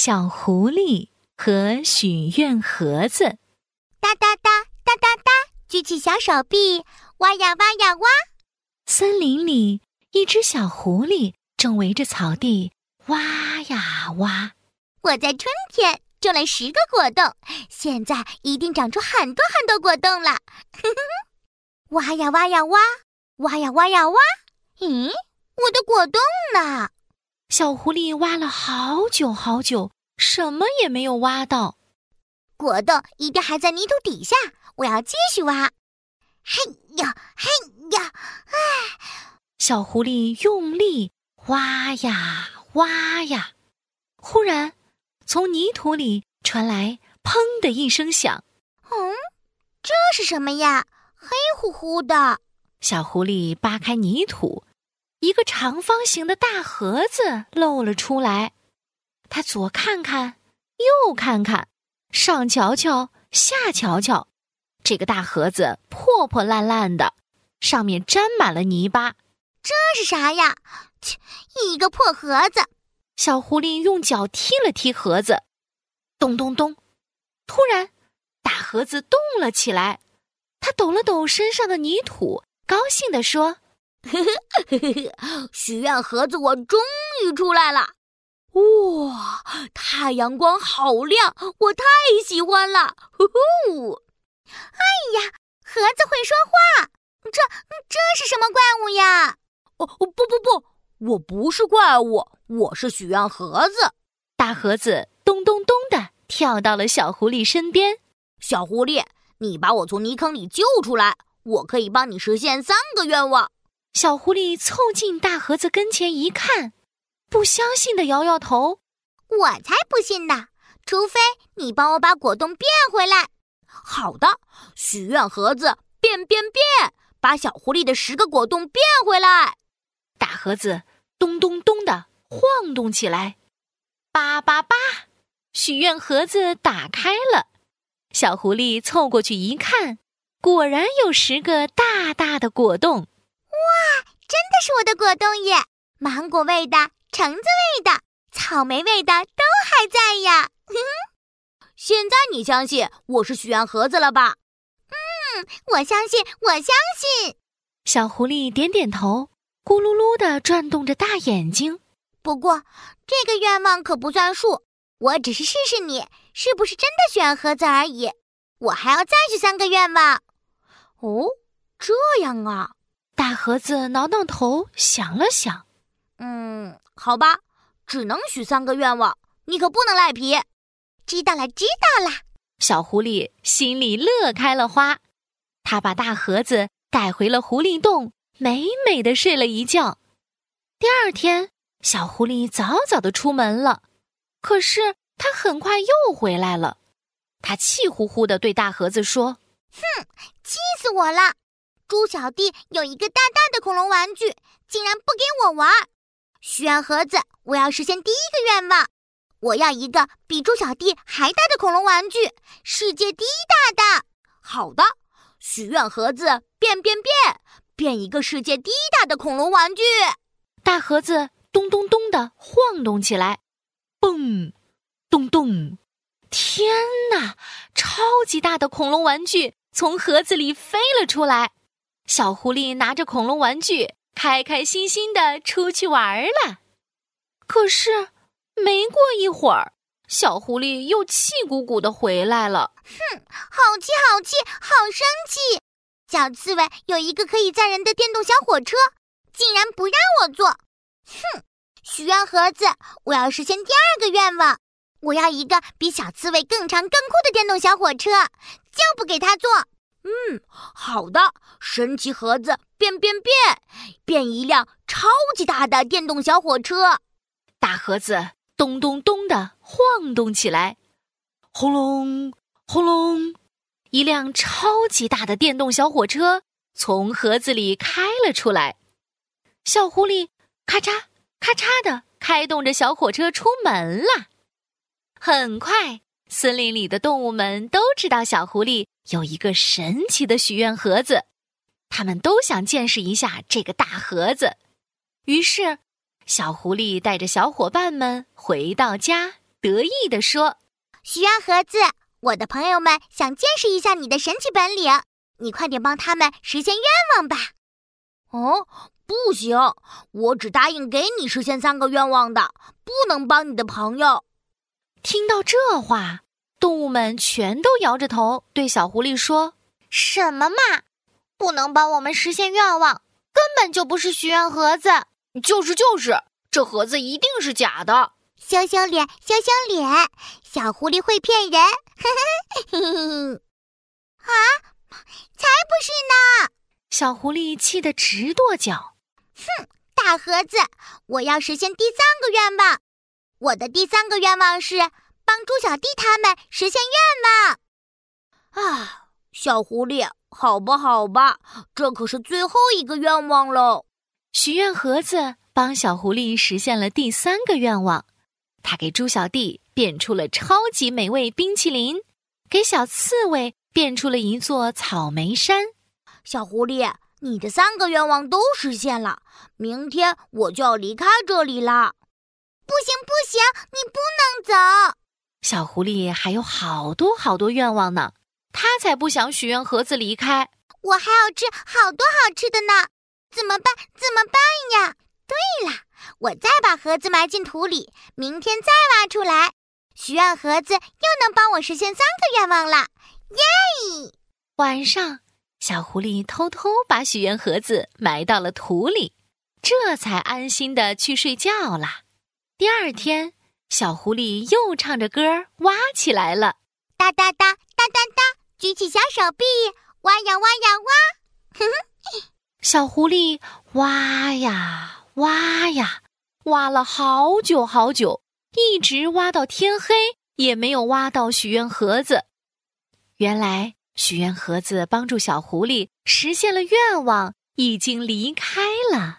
小狐狸和许愿盒子，哒哒哒哒哒哒，举起小手臂，挖呀挖呀挖。森林里，一只小狐狸正围着草地挖呀挖。我在春天种了十个果冻，现在一定长出很多很多果冻了。挖呀挖呀挖，挖呀挖呀挖。咦，我的果冻呢？小狐狸挖了好久好久，什么也没有挖到。果冻一定还在泥土底下，我要继续挖。嘿呀，嘿呀，哎！小狐狸用力挖呀挖呀，忽然，从泥土里传来“砰”的一声响。嗯，这是什么呀？黑乎乎的。小狐狸扒开泥土。一个长方形的大盒子露了出来，他左看看，右看看，上瞧瞧，下瞧瞧，这个大盒子破破烂烂的，上面沾满了泥巴。这是啥呀？切，一个破盒子！小狐狸用脚踢了踢盒子，咚咚咚！突然，大盒子动了起来，它抖了抖身上的泥土，高兴地说。呵呵，许愿盒子，我终于出来了！哇，太阳光好亮，我太喜欢了！呼呼！哎呀，盒子会说话，这这是什么怪物呀？哦哦，不不不，我不是怪物，我是许愿盒子。大盒子咚咚咚的跳到了小狐狸身边。小狐狸，你把我从泥坑里救出来，我可以帮你实现三个愿望。小狐狸凑近大盒子跟前一看，不相信的摇摇头：“我才不信呢！除非你帮我把果冻变回来。”好的，许愿盒子变变变，把小狐狸的十个果冻变回来。大盒子咚咚咚的晃动起来，叭叭叭，许愿盒子打开了。小狐狸凑过去一看，果然有十个大大的果冻。哇，真的是我的果冻耶！芒果味的、橙子味的、草莓味的都还在呀。现在你相信我是许愿盒子了吧？嗯，我相信，我相信。小狐狸点点头，咕噜噜的转动着大眼睛。不过这个愿望可不算数，我只是试试你是不是真的许愿盒子而已。我还要再许三个愿望。哦，这样啊。大盒子挠挠头，想了想，嗯，好吧，只能许三个愿望，你可不能赖皮。知道了，知道了。小狐狸心里乐开了花，他把大盒子带回了狐狸洞，美美的睡了一觉。第二天，小狐狸早早的出门了，可是他很快又回来了。他气呼呼的对大盒子说：“哼，气死我了！”猪小弟有一个大大的恐龙玩具，竟然不给我玩。许愿盒子，我要实现第一个愿望，我要一个比猪小弟还大的恐龙玩具，世界第一大的。好的，许愿盒子变变变，变一个世界第一大的恐龙玩具。大盒子咚咚咚的晃动起来，嘣，咚咚，天哪！超级大的恐龙玩具从盒子里飞了出来。小狐狸拿着恐龙玩具，开开心心的出去玩了。可是，没过一会儿，小狐狸又气鼓鼓的回来了。哼，好气，好气，好生气！小刺猬有一个可以载人的电动小火车，竟然不让我坐。哼，许愿盒子，我要实现第二个愿望，我要一个比小刺猬更长、更酷的电动小火车，就不给他坐。嗯，好的，神奇盒子变变变，变一辆超级大的电动小火车。大盒子咚咚咚的晃动起来，轰隆轰隆，一辆超级大的电动小火车从盒子里开了出来。小狐狸咔嚓咔嚓的开动着小火车出门了。很快。森林里的动物们都知道小狐狸有一个神奇的许愿盒子，他们都想见识一下这个大盒子。于是，小狐狸带着小伙伴们回到家，得意地说：“许愿盒子，我的朋友们想见识一下你的神奇本领，你快点帮他们实现愿望吧。”哦，不行，我只答应给你实现三个愿望的，不能帮你的朋友。听到这话，动物们全都摇着头对小狐狸说：“什么嘛，不能帮我们实现愿望，根本就不是许愿盒子。”就是就是，这盒子一定是假的！羞羞脸，羞羞脸，小狐狸会骗人！啊，才不是呢！小狐狸气得直跺脚。哼，大盒子，我要实现第三个愿望。我的第三个愿望是帮猪小弟他们实现愿望。啊，小狐狸，好吧，好吧，这可是最后一个愿望喽。许愿盒子帮小狐狸实现了第三个愿望，他给猪小弟变出了超级美味冰淇淋，给小刺猬变出了一座草莓山。小狐狸，你的三个愿望都实现了，明天我就要离开这里啦！不行不行，你不能走！小狐狸还有好多好多愿望呢，它才不想许愿盒子离开。我还要吃好多好吃的呢。怎么办？怎么办呀？对了，我再把盒子埋进土里，明天再挖出来，许愿盒子又能帮我实现三个愿望了，耶！晚上，小狐狸偷偷把许愿盒子埋到了土里，这才安心的去睡觉啦。第二天，小狐狸又唱着歌挖起来了，哒哒哒哒哒哒，举起小手臂，挖呀挖呀挖，哼哼。小狐狸挖呀挖呀，挖了好久好久，一直挖到天黑，也没有挖到许愿盒子。原来许愿盒子帮助小狐狸实现了愿望，已经离开了。